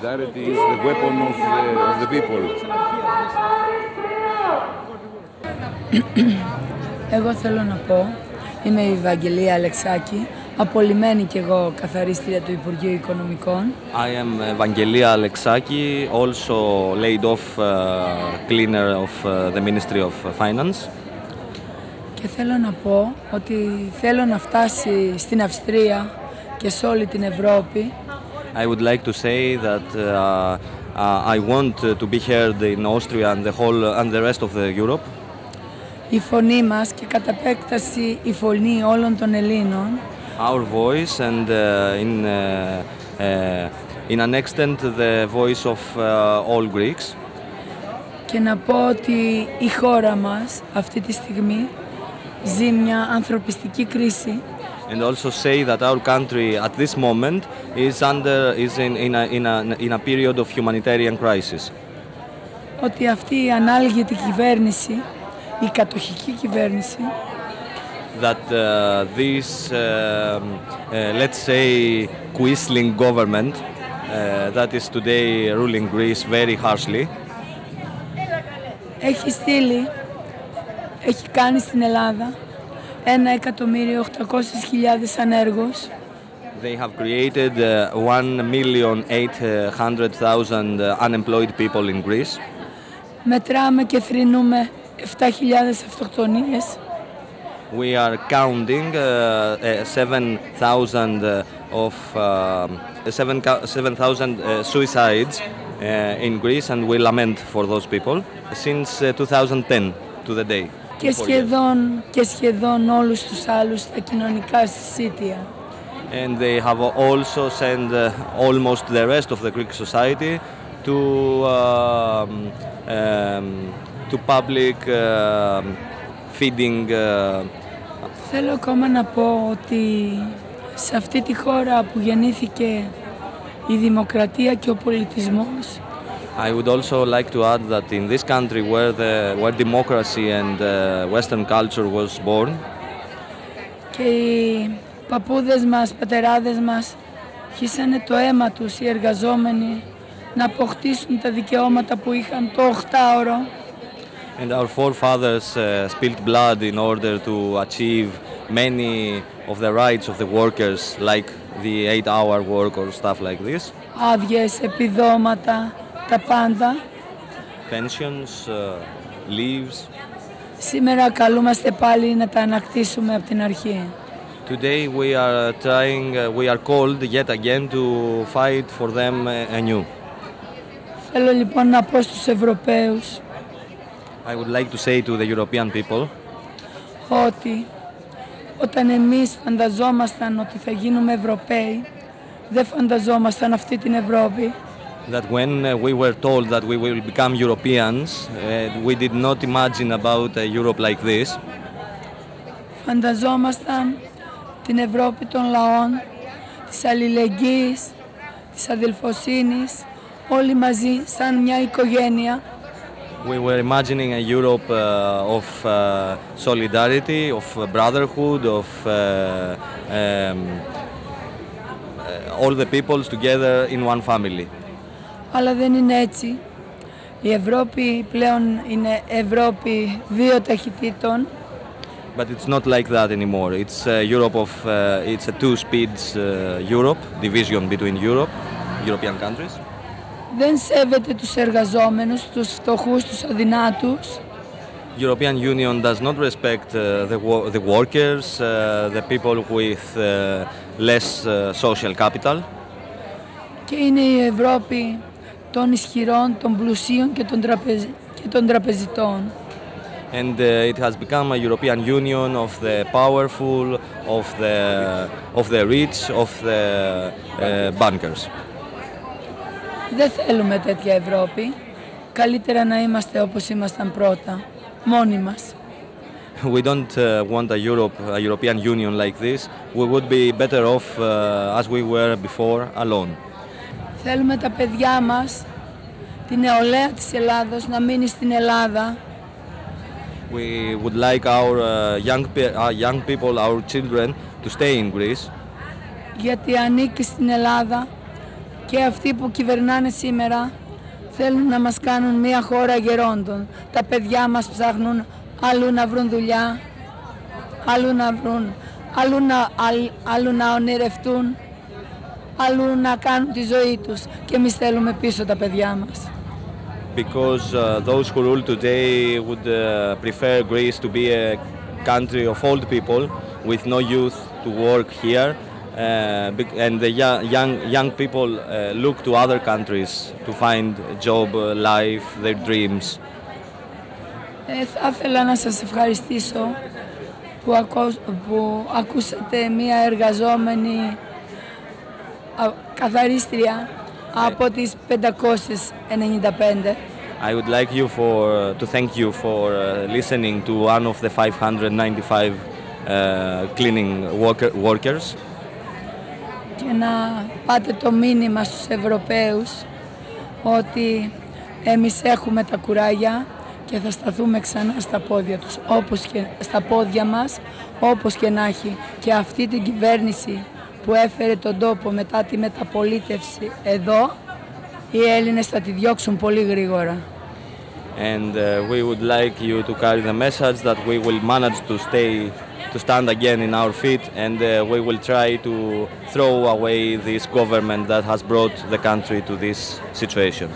solidarity is the weapon of the, of the people. Εγώ θέλω να πω, είμαι η Ευαγγελία Αλεξάκη, απολυμμένη κι εγώ καθαρίστρια του Υπουργείου Οικονομικών I am Evangelia Alexaki, also laid off uh, cleaner of uh, the Ministry of Finance. και θέλω να πω ότι θέλω να φτάσει στην Αυστρία και σε όλη την Ευρώπη I would like to say that uh, uh, I want uh, to be heard in Austria and the whole and the rest of the Europe. η φωνή μας και κατ' επέκταση η φωνή όλων των Ελλήνων Our voice and uh, in uh, uh, in an extent the voice of uh, all Greeks. και να πω ότι η χώρα μας αυτή τη στιγμή ζει μια ανθρωπιστική κρίση And also say that our country at this moment is under is in, in, a, in, a, in a period of humanitarian crisis. ότι αυτή η ανάλγητη κυβέρνηση, η κατοχική κυβέρνηση, that uh, this, um, uh, let's say, Quisling government uh, that is today ruling Greece very harshly, έχει στείλει, έχει κάνει στην Ελλάδα ένα εκατομμύριο 800.000 ανέργους they have created uh, 1,800,000 uh, unemployed people in Greece. μετράμε και θρυνούμε 7.000 αυτοκτονίες We are counting uh, uh, 7,000 uh, of uh, 7,000 uh, suicides uh, in Greece, and we lament for those people since uh, 2010 to the day. Και σχεδόν, και σχεδόν όλους τους άλλους τα κοινωνικά συσίτια. and they have also sent uh, almost the rest of the Greek society to um, um, to public um feeding. Uh, Θέλω ακόμα να πω ότι σε αυτή τη χώρα που γεννήθηκε η δημοκρατία και ο πολιτισμός I would also like to add that in this country where the where democracy and uh, Western culture was born, και οι παππούδες μας, πατεράδες μας χύσανε το αίμα τους οι εργαζόμενοι να αποκτήσουν τα δικαιώματα που είχαν το 8ωρο and our forefathers uh, spilled blood in order to achieve many of the rights of the workers, like the eight-hour work or stuff like this. άδειες, επιδόματα, τα πάντα. pensions, uh, leaves. Σήμερα καλούμαστε πάλι να τα ανακτήσουμε από την αρχή. Today we are trying, uh, we are called yet again to fight for them uh, anew. Θέλω λοιπόν να πω στους Ευρωπαίους I would like to say to the European people ότι όταν εμείς φανταζόμασταν ότι θα γίνουμε Ευρωπαίοι, δεν φανταζόμασταν αυτή την Ευρώπη. that when uh, we were told that we will become Europeans, uh, we did not imagine about a Europe like this. Φανταζόμασταν την Ευρώπη των λαών, της αλληλεγγύης, της αδελφοσύνης, όλοι μαζί σαν μια οικογένεια We were imagining a Europe uh, of uh, solidarity, of uh, brotherhood, of uh, um, uh, all the peoples together in one family. Αλλά δεν είναι έτσι. Η Ευρώπη πλέον είναι Ευρώπη δύο ταχυτήτων But it's not like that anymore. It's uh, Europe of uh, it's a two speeds uh, Europe division between Europe, European countries. δεν σέβεται τους εργαζόμενους, τους φτωχούς, τους αδυνάτους European Union does not respect uh, the wo- the workers, uh, the people with uh, less uh, social capital. και είναι η Ευρώπη των ισχυρών, των πλουσίων και των, τραπεζ... και των τραπεζιτών. And uh, it has become a European Union of the powerful, of the of the rich, of the uh, bankers. Δεν θέλουμε τέτοια Ευρώπη. Καλύτερα να είμαστε όπως ήμασταν πρώτα, μόνοι μας. We don't uh, want a Europe, a European Union like this. We would be better off uh, as we were before, alone. Θέλουμε τα παιδιά μας, τη νεολαία της Ελλάδος, να μείνει στην Ελλάδα. We would like our uh, young, pe- our young people, our children, to stay in Greece. Γιατί ανήκει στην Ελλάδα και αυτοί που κυβερνάνε σήμερα θέλουν να μας κάνουν μια χώρα γερόντων. Τα παιδιά μας ψάχνουν αλλού να βρουν δουλειά, αλλού να βρουν, αλλού να, αλλ- αλλού να ονειρευτούν, αλλού να κάνουν τη ζωή τους και εμείς θέλουμε πίσω τα παιδιά μας. because uh, those who rule today would uh, prefer Greece to be a country of old people with no youth to work here. Uh, bec- and the young, young, young people uh, look to other countries to find a job, uh, life, their dreams. Ε, θα ήθελα να σας ευχαριστήσω που, ακούς- που ακούσατε μία εργαζόμενη α, καθαρίστρια από τις 595. I would like you for uh, to thank you for uh, listening to one of the 595 uh, cleaning worker, workers και να πάτε το μήνυμα στους Ευρωπαίους ότι εμείς έχουμε τα κουράγια και θα σταθούμε ξανά στα πόδια τους, όπως και, στα πόδια μας, όπως και να έχει. Και αυτή την κυβέρνηση που έφερε τον τόπο μετά τη μεταπολίτευση εδώ, οι Έλληνες θα τη διώξουν πολύ γρήγορα. and uh, we would like you to carry the message that we will manage to stay to stand again in our feet and uh, we will try to throw away this government that has brought the country to this situation.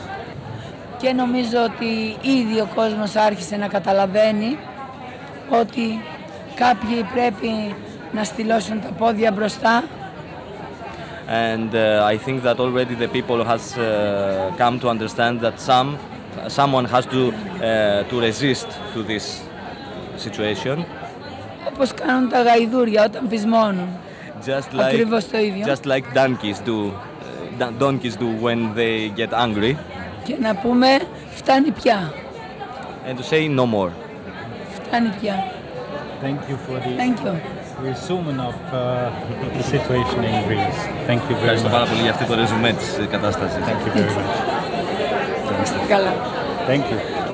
Και νομίζω ότι ήδη ο κόσμος άρχισε να καταλαβαίνει ότι κάποιοι πρέπει να στυλώσουν τα πόδια μπροστά and uh, I think that already the people has uh, come to understand that some someone has to uh, to resist to this situation όπως κάνουν τα γαϊδούρια όταν πεισμώνουν. just like Ακριβώς το ίδιο. just like donkeys do uh, don- donkeys do when they get angry Και να πούμε φτάνει πια, and to say no more φτάνει πια. Thank you for the Thank you. resumen of uh, the situation in Greece. Thank you very Ευχαριστώ πάρα much. πολύ για αυτό το ρεζουμέ της κατάστασης. Thank you very much. Είστε καλά. Thank you.